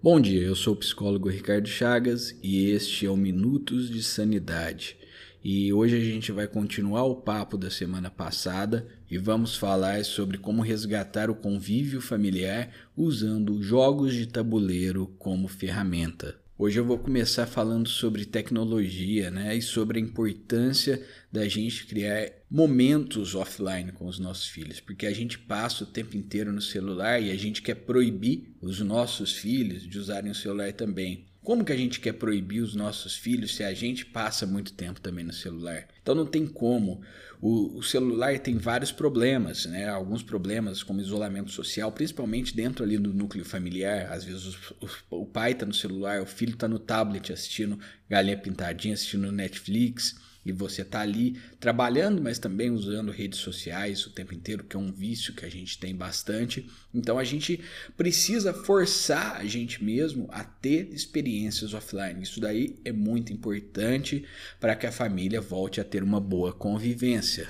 Bom dia, eu sou o psicólogo Ricardo Chagas e este é o Minutos de Sanidade. E hoje a gente vai continuar o papo da semana passada e vamos falar sobre como resgatar o convívio familiar usando jogos de tabuleiro como ferramenta. Hoje eu vou começar falando sobre tecnologia, né, e sobre a importância da gente criar momentos offline com os nossos filhos, porque a gente passa o tempo inteiro no celular e a gente quer proibir os nossos filhos de usarem o celular também. Como que a gente quer proibir os nossos filhos se a gente passa muito tempo também no celular? Então não tem como. O, o, celular tem vários problemas, né? Alguns problemas como isolamento social, principalmente dentro ali do núcleo familiar. Às vezes o, pai está no celular, o filho está no tablet assistindo Galinha Pintadinha, assistindo Netflix e você está ali trabalhando, mas também usando redes sociais o tempo inteiro, que é um vício que a gente tem bastante. Então a gente precisa forçar a gente mesmo a ter experiências offline. Isso daí é muito importante para que a família volte a ter uma boa convivência.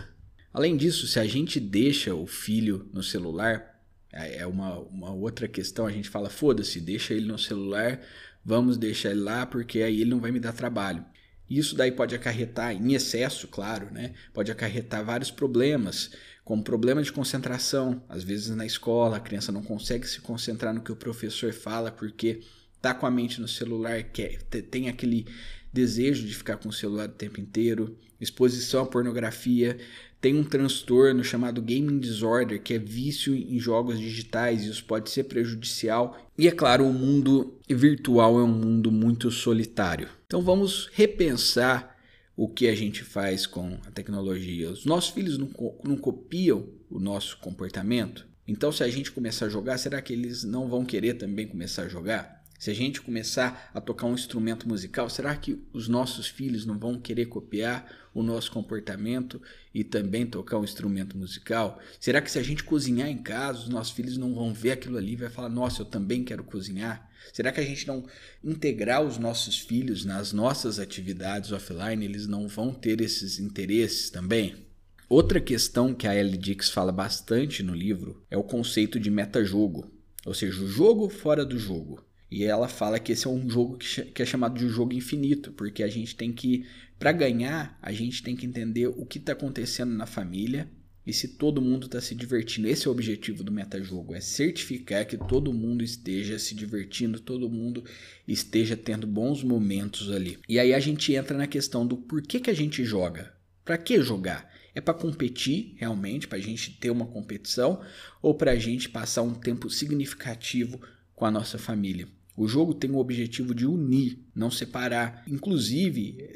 Além disso, se a gente deixa o filho no celular, é uma, uma outra questão. A gente fala, foda-se, deixa ele no celular, vamos deixar ele lá porque aí ele não vai me dar trabalho. Isso daí pode acarretar, em excesso, claro, né? Pode acarretar vários problemas, como problema de concentração. Às vezes na escola a criança não consegue se concentrar no que o professor fala porque tá com a mente no celular, quer, tem aquele desejo de ficar com o celular o tempo inteiro, exposição à pornografia, tem um transtorno chamado gaming disorder, que é vício em jogos digitais, e isso pode ser prejudicial. E é claro, o mundo virtual é um mundo muito solitário. Então vamos repensar o que a gente faz com a tecnologia. Os nossos filhos não, não copiam o nosso comportamento. Então, se a gente começar a jogar, será que eles não vão querer também começar a jogar? Se a gente começar a tocar um instrumento musical, será que os nossos filhos não vão querer copiar o nosso comportamento e também tocar um instrumento musical? Será que se a gente cozinhar em casa, os nossos filhos não vão ver aquilo ali e vai falar: "Nossa, eu também quero cozinhar"? Será que a gente não integrar os nossos filhos nas nossas atividades offline, eles não vão ter esses interesses também? Outra questão que a Ellie Dix fala bastante no livro é o conceito de metajogo, ou seja, o jogo fora do jogo. E ela fala que esse é um jogo que, é chamado de jogo infinito, porque a gente tem que, para ganhar, a gente tem que entender o que está acontecendo na família e se todo mundo está se divertindo. Esse é o objetivo do metajogo, é certificar que todo mundo esteja se divertindo, todo mundo esteja tendo bons momentos ali. E aí a gente entra na questão do porquê que a gente joga. Para que jogar? É para competir realmente, para a gente ter uma competição ou para a gente passar um tempo significativo com a nossa família? O jogo tem o objetivo de unir, não separar. Inclusive,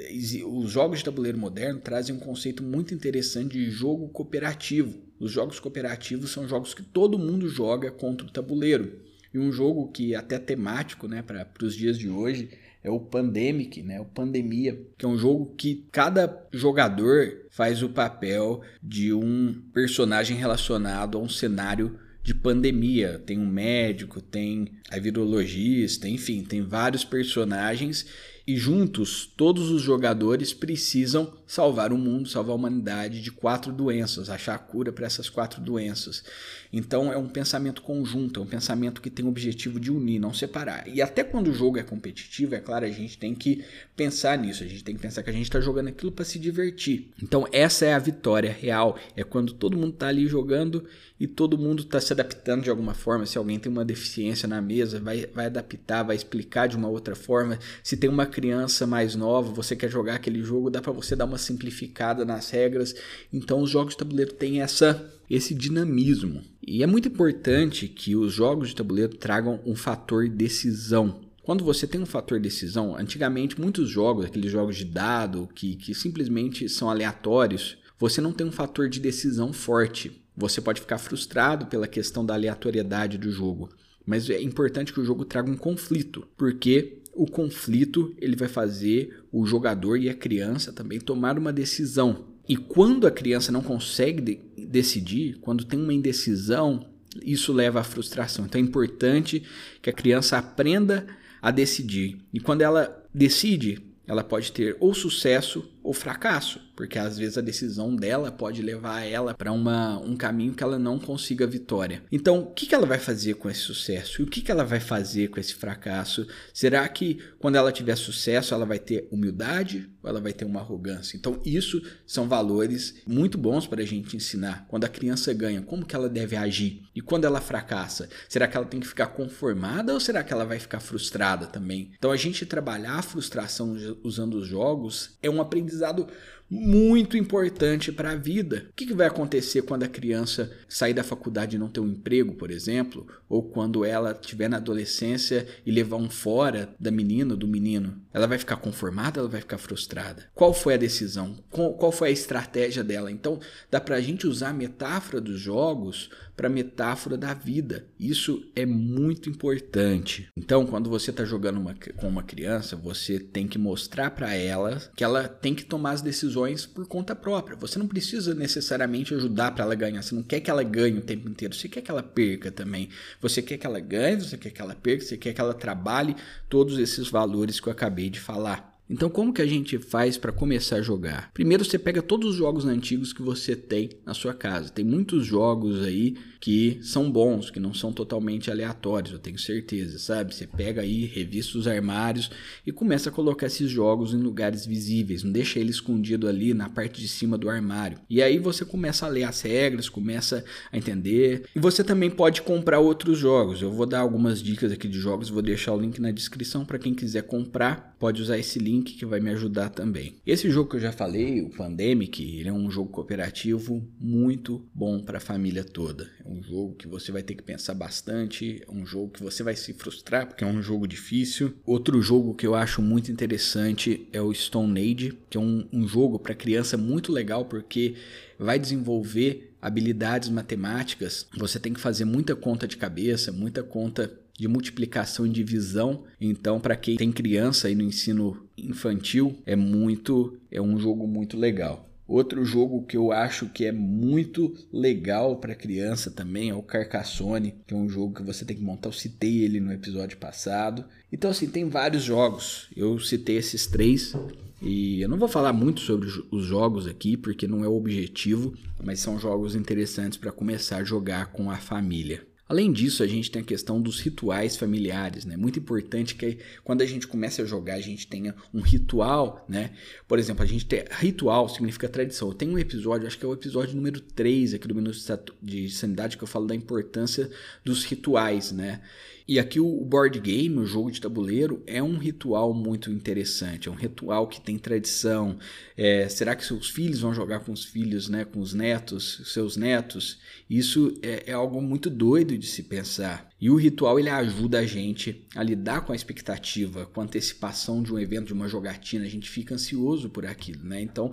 os jogos de tabuleiro moderno trazem um conceito muito interessante de jogo cooperativo. Os jogos cooperativos são jogos que todo mundo joga contra o tabuleiro. E um jogo que até temático né, para os dias de hoje é o Pandemic, né? O Pandemia, que é um jogo que cada jogador faz o papel de um personagem relacionado a um cenário de pandemia. Tem um médico, tem a virologista, enfim, tem vários personagens e juntos todos os jogadores precisam salvar o mundo, salvar a humanidade de quatro doenças, achar a cura para essas quatro doenças. Então é um pensamento conjunto, é um pensamento que tem o objetivo de unir, não separar. E até quando o jogo é competitivo, é claro, a gente tem que pensar nisso, a gente tem que pensar que a gente está jogando aquilo para se divertir. Então essa é a vitória real, é quando todo mundo está ali jogando e todo mundo está se adaptando de alguma forma. Se alguém tem uma deficiência na mesa, vai, vai adaptar, vai explicar de uma outra forma. Se tem uma criança mais nova, você quer jogar aquele jogo, dá para você dar uma simplificada nas regras. Então os jogos de tabuleiro têm essa esse dinamismo. E é muito importante que os jogos de tabuleiro tragam um fator decisão. Quando você tem um fator decisão, antigamente muitos jogos, aqueles jogos de dado que, que simplesmente são aleatórios, você não tem um fator de decisão forte. Você pode ficar frustrado pela questão da aleatoriedade do jogo. Mas é importante que o jogo traga um conflito, porque o conflito ele vai fazer o jogador e a criança também tomar uma decisão. E quando a criança não consegue de decidir, quando tem uma indecisão, isso leva à frustração. Então é importante que a criança aprenda a decidir. E quando ela decide, ela pode ter ou sucesso ou fracasso, porque às vezes a decisão dela pode levar ela para um caminho que ela não consiga vitória. Então, o que, que ela vai fazer com esse sucesso? E o que, que ela vai fazer com esse fracasso? Será que quando ela tiver sucesso, ela vai ter humildade ou ela vai ter uma arrogância? Então, isso são valores muito bons para a gente ensinar. Quando a criança ganha, como que ela deve agir? E quando ela fracassa, será que ela tem que ficar conformada ou será que ela vai ficar frustrada também? Então, a gente trabalhar a frustração usando os jogos é um aprendizado muito importante para a vida. O que, que vai acontecer quando a criança sair da faculdade e não ter um emprego, por exemplo? Ou quando ela estiver na adolescência e levar um fora da menina ou do menino? Ela vai ficar conformada ela vai ficar frustrada? Qual foi a decisão? Qual, qual foi a estratégia dela? Então, dá para a gente usar a metáfora dos jogos para a metáfora da vida. Isso é muito importante. Então, quando você está jogando uma, com uma criança, você tem que mostrar para ela que ela tem que tomar as decisões por conta própria. Você não precisa necessariamente ajudar para ela ganhar. Você não quer que ela ganhe o tempo inteiro. Você quer que ela perca também. Você quer que ela ganhe, você quer que ela perca, você quer que ela trabalhe todos esses valores que eu acabei de falar. Então, como que a gente faz para começar a jogar? Primeiro, você pega todos os jogos antigos que você tem na sua casa. Tem muitos jogos aí que são bons, que não são totalmente aleatórios, eu tenho certeza, sabe? Você pega aí, revista os armários e começa a colocar esses jogos em lugares visíveis, não deixa ele escondido ali na parte de cima do armário. E aí você começa a ler as regras, começa a entender. E você também pode comprar outros jogos. Eu vou dar algumas dicas aqui de jogos, vou deixar o link na descrição para quem quiser comprar, pode usar esse link que vai me ajudar também. Esse jogo que eu já falei, o Pandemic, ele é um jogo cooperativo muito bom para a família toda. É um jogo que você vai ter que pensar bastante, é um jogo que você vai se frustrar porque é um jogo difícil. Outro jogo que eu acho muito interessante é o Stone Age, que é um, um jogo para criança muito legal porque vai desenvolver habilidades matemáticas. Você tem que fazer muita conta de cabeça, muita conta de multiplicação e divisão. Então, para quem tem criança aí no ensino infantil, é muito é um jogo muito legal. Outro jogo que eu acho que é muito legal para criança também é o Carcassonne, que é um jogo que você tem que montar. Eu citei ele no episódio passado. Então, assim, tem vários jogos. Eu citei esses três. E eu não vou falar muito sobre os jogos aqui, porque não é o objetivo, mas são jogos interessantes para começar a jogar com a família. Além disso, a gente tem a questão dos rituais familiares, né? Muito importante que quando a gente começa a jogar, a gente tenha um ritual, né? Por exemplo, a gente tem ritual significa tradição. Eu tenho um episódio, acho que é o episódio número 3 aqui do Minuto de Sanidade que eu falo da importância dos rituais, né? E aqui o board game, o jogo de tabuleiro, é um ritual muito interessante, é um ritual que tem tradição. É, será que seus filhos vão jogar com os filhos, né, com os netos, seus netos? Isso é, é algo muito doido de se pensar. E o ritual ele ajuda a gente a lidar com a expectativa, com a antecipação de um evento, de uma jogatina. A gente fica ansioso por aquilo, né? Então,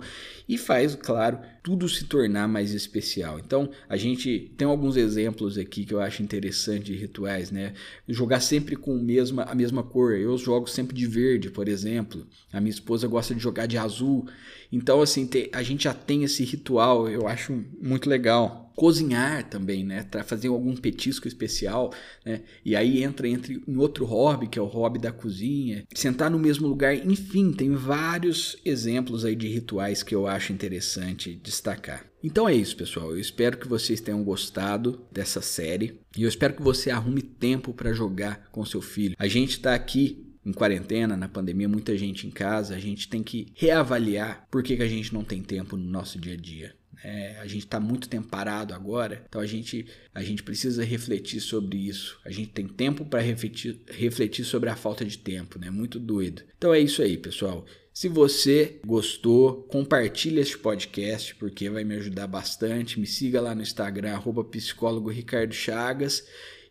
e faz, claro, tudo se tornar mais especial. Então, a gente tem alguns exemplos aqui que eu acho interessante de rituais, né? Jogar sempre com a mesma, a mesma cor. Eu jogo sempre de verde, por exemplo. A minha esposa gosta de jogar de azul. Então, assim, a gente já tem esse ritual, eu acho muito legal cozinhar também, né? Fazer algum petisco especial, né? E aí entra entre em outro hobby, que é o hobby da cozinha, sentar no mesmo lugar, enfim, tem vários exemplos aí de rituais que eu acho interessante destacar. Então é isso, pessoal. Eu espero que vocês tenham gostado dessa série e eu espero que você arrume tempo para jogar com seu filho. A gente está aqui em quarentena, na pandemia, muita gente em casa, a gente tem que reavaliar por que, que a gente não tem tempo no nosso dia a dia. É, a gente está muito tempo parado agora, então a gente, a gente precisa refletir sobre isso. A gente tem tempo para refletir, refletir sobre a falta de tempo, né? Muito doido. Então é isso aí, pessoal. Se você gostou, compartilhe este podcast porque vai me ajudar bastante. Me siga lá no Instagram, arroba psicólogo Ricardo Chagas.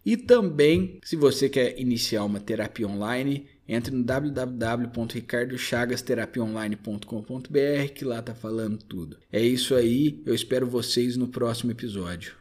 E também, se você quer iniciar uma terapia online, entre no www.ricardochavasterapiaonline.com.br que lá tá falando tudo. É isso aí, eu espero vocês no próximo episódio.